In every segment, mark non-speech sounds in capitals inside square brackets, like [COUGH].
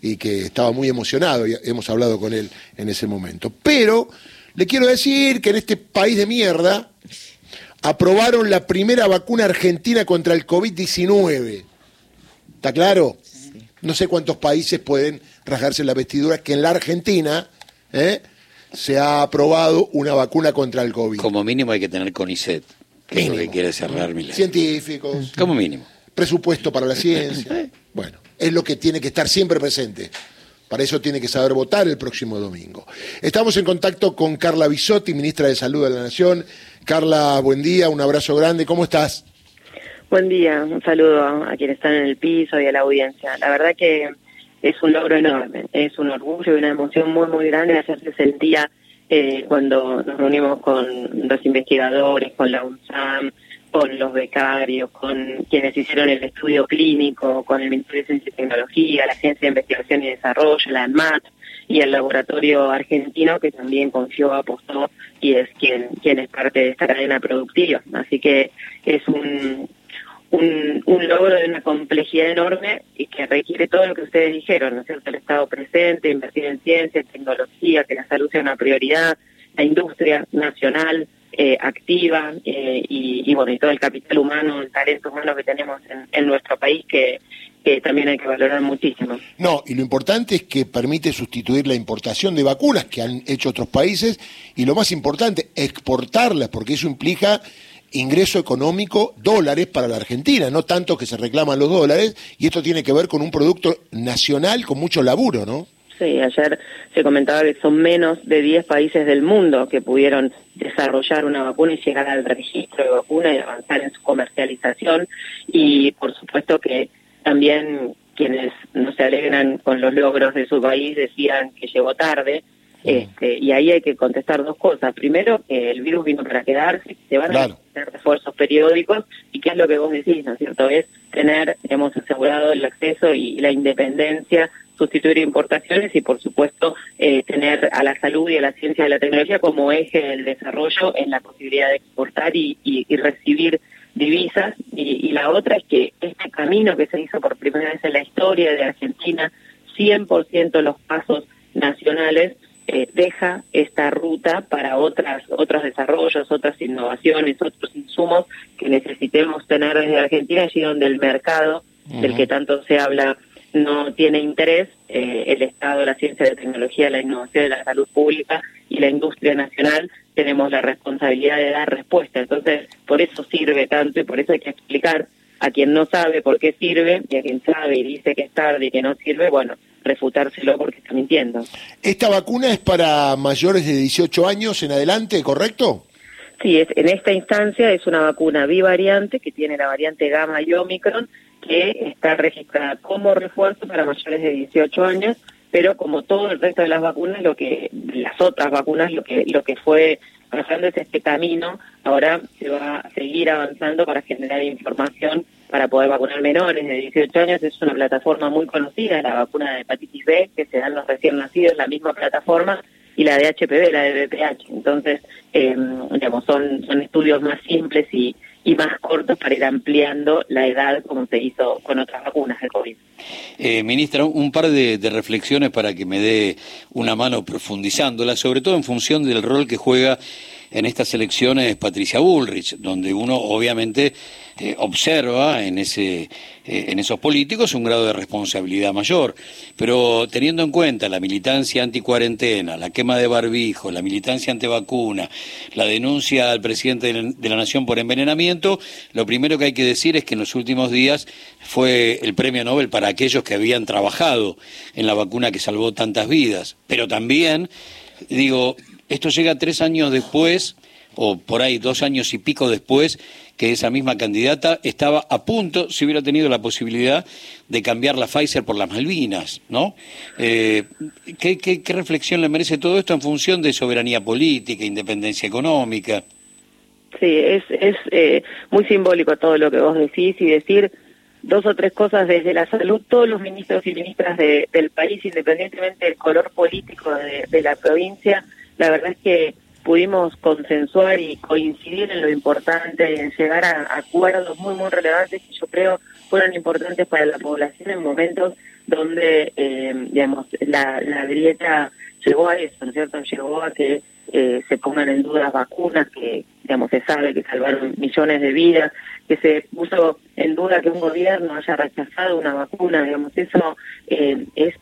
y que estaba muy emocionado y hemos hablado con él en ese momento. Pero le quiero decir que en este país de mierda aprobaron la primera vacuna argentina contra el COVID-19. ¿Está claro? No sé cuántos países pueden rasgarse la vestidura que en la Argentina ¿eh? se ha aprobado una vacuna contra el COVID. Como mínimo hay que tener CONICET, que es lo que quiere cerrar Milán. Científicos. Como mínimo. Presupuesto para la ciencia. [LAUGHS] Es lo que tiene que estar siempre presente. Para eso tiene que saber votar el próximo domingo. Estamos en contacto con Carla Bisotti, ministra de Salud de la Nación. Carla, buen día, un abrazo grande. ¿Cómo estás? Buen día, un saludo a quienes están en el piso y a la audiencia. La verdad que es un logro enorme, es un orgullo y una emoción muy, muy grande hacerse sentir eh, cuando nos reunimos con los investigadores, con la UNSAM, con los becarios, con quienes hicieron el estudio clínico, con el Ministerio de Ciencia y Tecnología, la Agencia de Investigación y Desarrollo, la ANMAT y el laboratorio argentino que también confió, apostó y es quien, quien es parte de esta cadena productiva. Así que es un, un, logro de una complejidad enorme y que requiere todo lo que ustedes dijeron, ¿no es cierto? El Estado presente, invertir en ciencia, en tecnología, que la salud sea una prioridad, la industria nacional eh, activa eh, y, bueno, y todo el capital humano, el talento humano que tenemos en, nuestro país que, que también hay que valorar muchísimo. No, y lo importante es que permite sustituir la importación de vacunas que han hecho otros países y lo más importante, exportarlas, porque eso implica ingreso económico, dólares para la Argentina, no tanto que se reclaman los dólares, y esto tiene que ver con un producto nacional con mucho laburo, ¿no? Sí, ayer se comentaba que son menos de 10 países del mundo que pudieron desarrollar una vacuna y llegar al registro de vacuna y avanzar en su comercialización. Y por supuesto que también quienes no se alegran con los logros de su país decían que llegó tarde, este, y ahí hay que contestar dos cosas. Primero, que el virus vino para quedarse, se van a hacer refuerzos periódicos, y qué es lo que vos decís, ¿no es cierto? Es tener, hemos asegurado el acceso y la independencia, sustituir importaciones y, por supuesto, eh, tener a la salud y a la ciencia y la tecnología como eje del desarrollo en la posibilidad de exportar y, recibir divisas. Y, y la otra es que este camino que se hizo por primera vez en la historia de Argentina, 100% los pasos nacionales, eh, deja esta ruta para otras otros desarrollos, otras innovaciones, otros insumos que necesitemos tener desde Argentina, allí donde el mercado, del que tanto se habla, no tiene interés, eh, el Estado, la ciencia, la tecnología, la innovación, la salud pública y la industria nacional tenemos la responsabilidad de dar respuesta. Entonces, por eso sirve tanto y por eso hay que explicar a quien no sabe por qué sirve y a quien sabe y dice que es tarde y que no sirve, bueno, refutárselo porque está mintiendo. ¿Esta vacuna es para mayores de 18 años en adelante, correcto? Sí, es, en esta instancia es una vacuna bivariante que tiene la variante gamma y omicron que está registrada como refuerzo para mayores de 18 años, pero como todo el resto de las vacunas, lo que las otras vacunas, lo que lo que fue pasando es este camino, ahora se va a seguir avanzando para generar información para poder vacunar menores de 18 años. Es una plataforma muy conocida, la vacuna de hepatitis B, que se dan los recién nacidos, la misma plataforma, y la de HPV, la de BPH. Entonces, eh, digamos, son, son estudios más simples y, y más cortos para ir ampliando la edad como se hizo con otras vacunas del COVID. Eh, ministra, un par de, de, reflexiones para que me dé una mano profundizándola, sobre todo en función del rol que juega en estas elecciones Patricia Bullrich, donde uno obviamente eh, observa en, ese, eh, en esos políticos un grado de responsabilidad mayor. Pero teniendo en cuenta la militancia anticuarentena, la quema de barbijo, la militancia antivacuna, la denuncia al presidente de la Nación por envenenamiento, lo primero que hay que decir es que en los últimos días fue el premio Nobel para aquellos que habían trabajado en la vacuna que salvó tantas vidas. Pero también, digo, esto llega tres años después, o por ahí dos años y pico después, que esa misma candidata estaba a punto, si hubiera tenido la posibilidad, de cambiar la Pfizer por las Malvinas, ¿no? Eh, ¿qué, qué, reflexión le merece todo esto en función de soberanía política, independencia económica? Sí, es, es eh, muy simbólico todo lo que vos decís y decir dos o tres cosas desde la salud, todos los ministros y ministras del país, independientemente del color político de la provincia, la verdad es que pudimos consensuar y coincidir en lo importante, en llegar a acuerdos muy, muy relevantes que yo creo fueron importantes para la población en momentos donde, digamos, la, grieta llegó a eso, ¿no es cierto? Llegó a que eh, se pongan en duda vacunas que, digamos, se sabe que salvaron millones de vidas, que se puso en duda que un gobierno haya rechazado una vacuna, digamos, eso eh, es,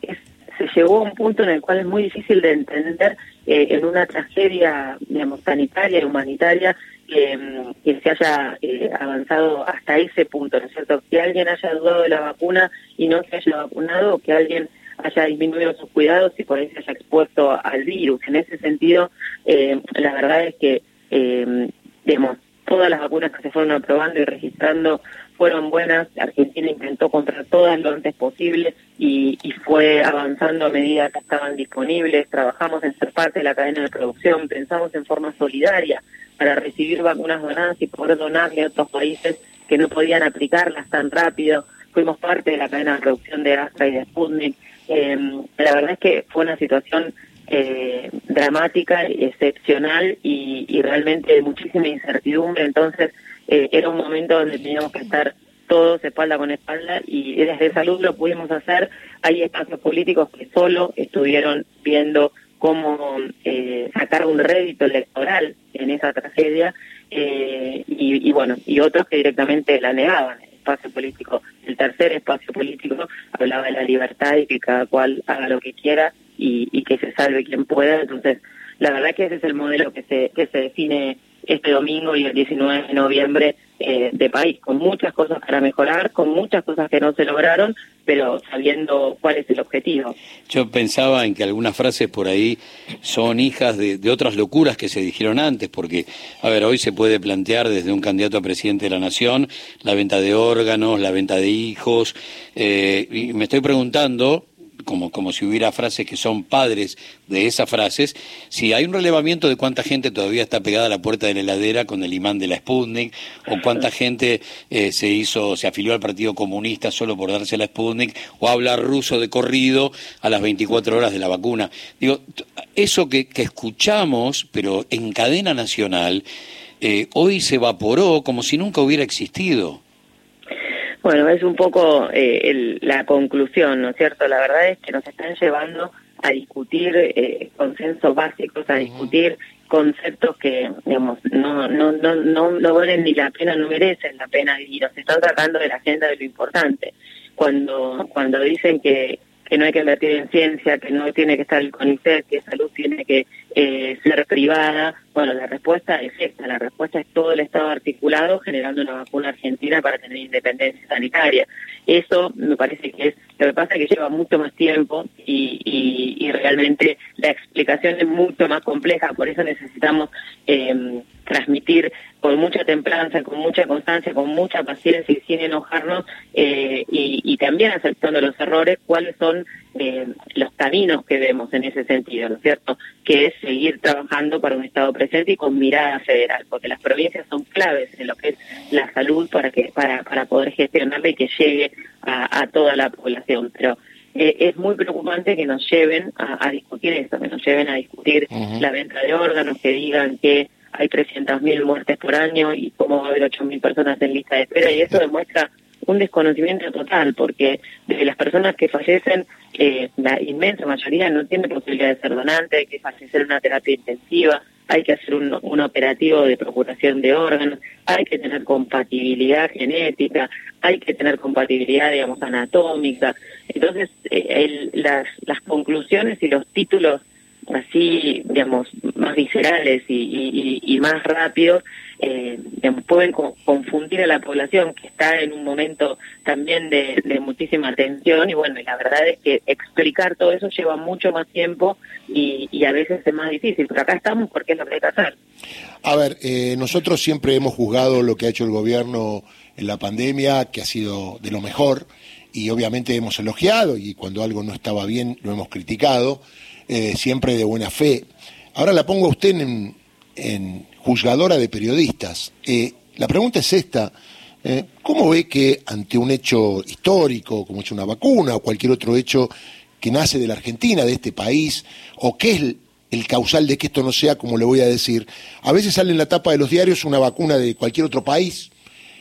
se llegó a un punto en el cual es muy difícil de entender eh, en una tragedia, digamos, sanitaria y humanitaria que se haya avanzado hasta ese punto, ¿no es cierto? Que alguien haya dudado de la vacuna y no se haya vacunado, que alguien haya disminuido sus cuidados y por ahí se haya expuesto al virus. En ese sentido, eh, la verdad es que, eh, digamos, todas las vacunas que se fueron aprobando y registrando fueron buenas. Argentina intentó comprar todas lo antes posible y, fue avanzando a medida que estaban disponibles. Trabajamos en ser parte de la cadena de producción, pensamos en forma solidaria para recibir vacunas donadas y poder donarle a otros países que no podían aplicarlas tan rápido. Fuimos parte de la cadena de producción de Astra y de Sputnik. Eh, la verdad es que fue una situación eh, dramática, excepcional y, y, realmente de muchísima incertidumbre. Entonces eh, era un momento donde teníamos que estar todos espalda con espalda y desde salud lo pudimos hacer. Hay espacios políticos que solo estuvieron viendo cómo eh, sacar un rédito electoral en esa tragedia eh, y, y, bueno, y otros que directamente la negaban espacio político, el tercer espacio político, hablaba de la libertad y que cada cual haga lo que quiera y, y que se salve quien pueda. Entonces, la verdad que ese es el modelo que se, que se define este domingo y el 19 de noviembre eh, de país, con muchas cosas para mejorar, con muchas cosas que no se lograron, pero sabiendo cuál es el objetivo. Yo pensaba en que algunas frases por ahí son hijas de, de otras locuras que se dijeron antes, porque, a ver, hoy se puede plantear desde un candidato a presidente de la Nación la venta de órganos, la venta de hijos, eh, y me estoy preguntando, como, como si hubiera frases que son padres de esas frases, si hay un relevamiento de cuánta gente todavía está pegada a la puerta de la heladera con el imán de la Sputnik, o cuánta gente eh, se hizo, se afilió al Partido Comunista solo por darse la Sputnik, o habla ruso de corrido a las 24 horas de la vacuna. Digo, eso que, que escuchamos, pero en cadena nacional, eh, hoy se evaporó como si nunca hubiera existido. Bueno, es un poco eh, el, la conclusión, ¿no es cierto? La verdad es que nos están llevando a discutir eh, consensos básicos, a discutir conceptos que, digamos, no, no, no, no, no valen ni la pena, no merecen la pena y nos están sacando de la agenda de lo importante. Cuando, cuando dicen que, que no hay que invertir en ciencia, que no tiene que estar el CONICET, que salud tiene que eh, ser privada. Bueno, la respuesta es esta, la respuesta es todo el Estado articulado generando una vacuna argentina para tener independencia sanitaria. Eso me parece que es, lo que pasa es que lleva mucho más tiempo y, realmente la explicación es mucho más compleja, por eso necesitamos eh, transmitir con mucha templanza, con mucha constancia, con mucha paciencia y sin enojarnos eh, y, y, también aceptando los errores, cuáles son eh, los caminos que vemos en ese sentido, ¿no es cierto? Que es seguir trabajando para un Estado presente y con mirada federal, porque las provincias son claves en lo que es la salud para que para, para poder gestionarla y que llegue a, a toda la población. Pero eh, es muy preocupante que nos lleven a, a discutir esto, que nos lleven a discutir uh -huh. la venta de órganos, que digan que hay 300.000 muertes por año y cómo va a haber 8.000 personas en lista de espera y eso demuestra un desconocimiento total porque de las personas que fallecen eh, la inmensa mayoría no tiene posibilidad de ser donante, hay que fallecer una terapia intensiva, hay que hacer un, un, operativo de procuración de órganos, hay que tener compatibilidad genética, hay que tener compatibilidad, digamos, anatómica. Entonces, eh, el, las, las conclusiones y los títulos así, digamos, más viscerales y, y, más rápidos, eh, digamos, pueden co confundir a la población que está en un momento también de, de, muchísima tensión. Y bueno, y la verdad es que explicar todo eso lleva mucho más tiempo y, y, a veces es más difícil, pero acá estamos porque es lo que hay que hacer. A ver, eh, nosotros siempre hemos juzgado lo que ha hecho el gobierno en la pandemia, que ha sido de lo mejor, y obviamente hemos elogiado y cuando algo no estaba bien lo hemos criticado eh, siempre de buena fe. Ahora la pongo a usted en, en juzgadora de periodistas. Eh, la pregunta es esta. Eh, ¿Cómo ve que ante un hecho histórico, como es una vacuna o cualquier otro hecho que nace de la Argentina, de este país, o qué es el, el causal de que esto no sea como le voy a decir? A veces sale en la tapa de los diarios una vacuna de cualquier otro país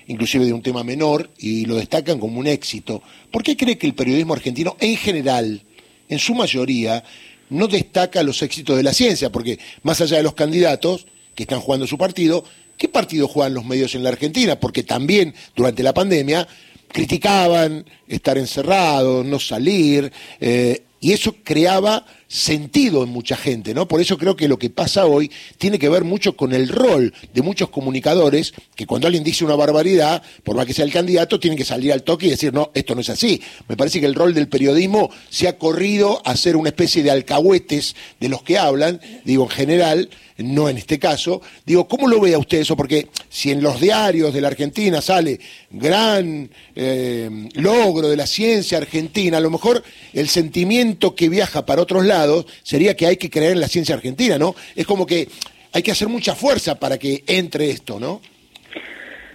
inclusive de un tema menor, y lo destacan como un éxito. ¿Por qué cree que el periodismo argentino en general, en su mayoría, no destaca los éxitos de la ciencia? Porque más allá de los candidatos que están jugando su partido, ¿qué partido juegan los medios en la Argentina? Porque también durante la pandemia criticaban estar encerrados, no salir, eh, y eso creaba sentido en mucha gente, ¿no? Por eso creo que lo que pasa hoy tiene que ver mucho con el rol de muchos comunicadores que cuando alguien dice una barbaridad, por más que sea el candidato, tienen que salir al toque y decir, no, esto no es así. Me parece que el rol del periodismo se ha corrido a ser una especie de alcahuetes de los que hablan, digo en general, no en este caso. Digo, ¿cómo lo ve a usted eso? Porque si en los diarios de la Argentina sale gran eh, logro de la ciencia argentina, a lo mejor el sentimiento que viaja para otros lados sería que hay que creer en la ciencia argentina, ¿no? Es como que hay que hacer mucha fuerza para que entre esto, ¿no?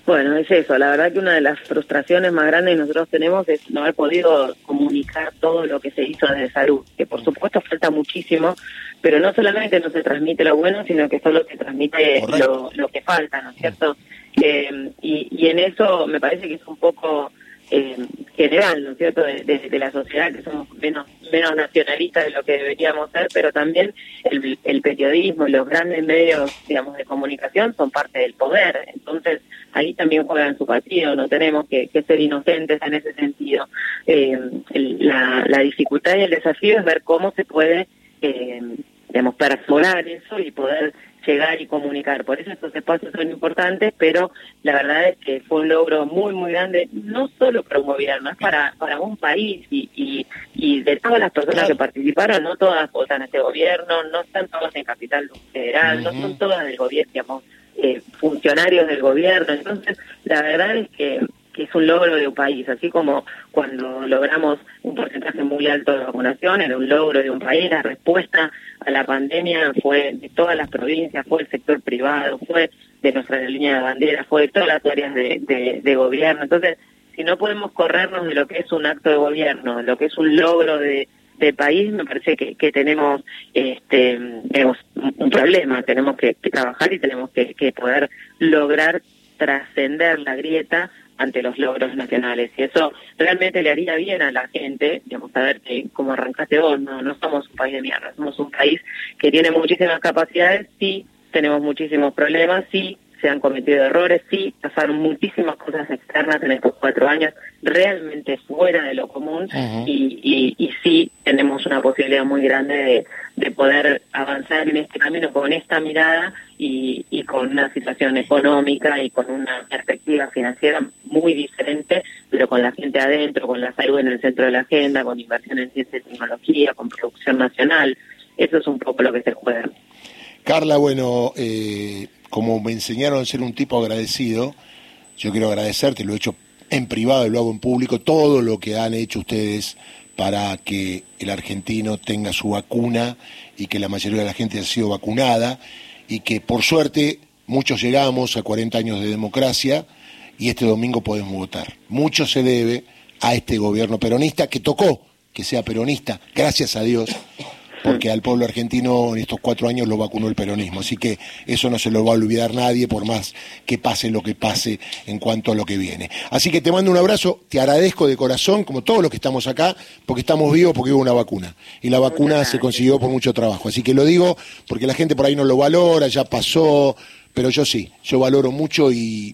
Bueno, es eso. La verdad que una de las frustraciones más grandes que nosotros tenemos es no haber podido comunicar todo lo que se hizo desde salud, que por supuesto falta muchísimo, pero no solamente no se transmite lo bueno, sino que solo se transmite lo, lo, que falta, ¿no es cierto? Eh, y, y en eso me parece que es un poco eh, general, ¿no es cierto?, de, la sociedad, que somos menos, menos nacionalistas de lo que deberíamos ser, pero también el, el periodismo los grandes medios, digamos, de comunicación son parte del poder. Entonces, ahí también juegan su partido, no tenemos que, ser inocentes en ese sentido. Eh, la, la dificultad y el desafío es ver cómo se puede, eh, digamos, perforar eso y poder llegar y comunicar. Por eso estos espacios son importantes, pero la verdad es que fue un logro muy, muy grande, no solo para un gobierno, es para, para un país y, y, y de todas las personas que participaron, no todas votan a este gobierno, no están todas en Capital Federal, no son todas del gobierno, digamos, eh, funcionarios del gobierno. Entonces, la verdad es que que es un logro de un país, así como cuando logramos un porcentaje muy alto de vacunación, era un logro de un país, la respuesta a la pandemia fue de todas las provincias, fue el sector privado, fue de nuestra línea de bandera, fue de todas las áreas de, de, gobierno. Entonces, si no podemos corrernos de lo que es un acto de gobierno, de lo que es un logro de, de país, me parece que, que tenemos este tenemos un problema, tenemos que, trabajar y tenemos que, que poder lograr trascender la grieta ante los logros nacionales. Y eso realmente le haría bien a la gente, digamos, saber que como arrancaste vos, no, no somos un país de mierda, somos un país que tiene muchísimas capacidades, sí, tenemos muchísimos problemas, sí, se han cometido errores, sí, pasaron muchísimas cosas externas en estos cuatro años, realmente fuera de lo común, y, y, sí tenemos una posibilidad muy grande de, de, poder avanzar en este camino con esta mirada y, y con una situación económica y con una perspectiva financiera muy diferente, pero con la gente adentro, con la salud en el centro de la agenda, con inversión en ciencia y tecnología, con producción nacional. Eso es un poco lo que se juega. Carla, bueno, eh, como me enseñaron a ser un tipo agradecido, yo quiero agradecerte, lo he hecho en privado y lo hago en público, todo lo que han hecho ustedes para que el argentino tenga su vacuna y que la mayoría de la gente haya sido vacunada y que por suerte muchos llegamos a 40 años de democracia y este domingo podemos votar. Mucho se debe a este gobierno peronista que tocó que sea peronista, gracias a Dios, porque al pueblo argentino en estos cuatro años lo vacunó el peronismo. Así que eso no se lo va a olvidar nadie, por más que pase lo que pase en cuanto a lo que viene. Así que te mando un abrazo, te agradezco de corazón, como todos los que estamos acá, porque estamos vivos porque hubo una vacuna. Y la vacuna se consiguió por mucho trabajo. Así que lo digo porque la gente por ahí no lo valora, ya pasó, pero yo sí, yo valoro mucho y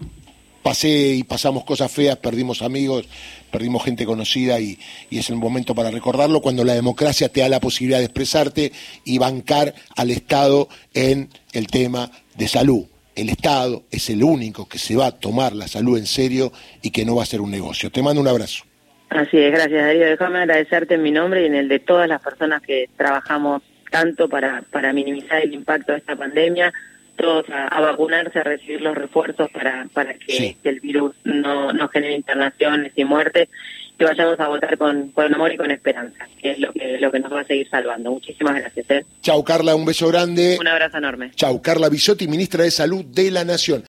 pasé y pasamos cosas feas, perdimos amigos, perdimos gente conocida y, es el momento para recordarlo cuando la democracia te da la posibilidad de expresarte y bancar al Estado en el tema de salud. El Estado es el único que se va a tomar la salud en serio y que no va a ser un negocio. Te mando un abrazo. Así es, gracias Darío. Déjame agradecerte en mi nombre y en el de todas las personas que trabajamos tanto para, para minimizar el impacto de esta pandemia todos a, vacunarse, a recibir los refuerzos para, para que, el virus no, no genere internaciones y muertes, que vayamos a votar con, con amor y con esperanza, que es lo que, lo que nos va a seguir salvando. Muchísimas gracias. ¿eh? Chau, Carla, un beso grande. Un abrazo enorme. Chau, Carla Bisotti, ministra de Salud de la Nación.